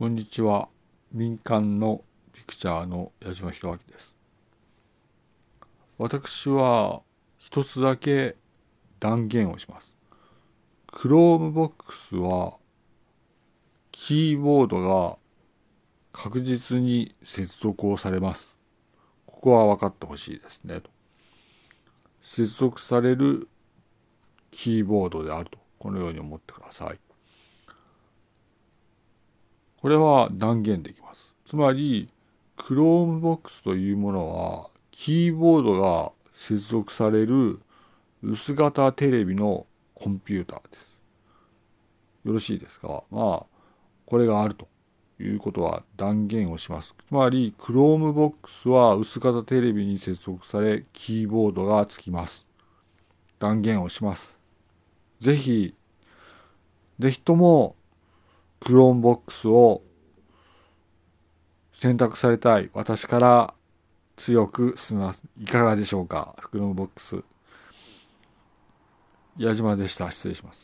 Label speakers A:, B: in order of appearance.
A: こんにちは。民間のピクチャーの矢島博明です。私は一つだけ断言をします。Chromebox はキーボードが確実に接続をされます。ここは分かってほしいですね。と接続されるキーボードであると、このように思ってください。これは断言できます。つまり、Chromebox というものは、キーボードが接続される薄型テレビのコンピューターです。よろしいですか？まあ、これがあるということは断言をします。つまり、Chromebox は薄型テレビに接続され、キーボードがつきます。断言をします。ぜひ、ぜひとも、クローンボックスを選択されたい私から強く進めます。いかがでしょうか？クローンボックス。矢島でした。失礼します。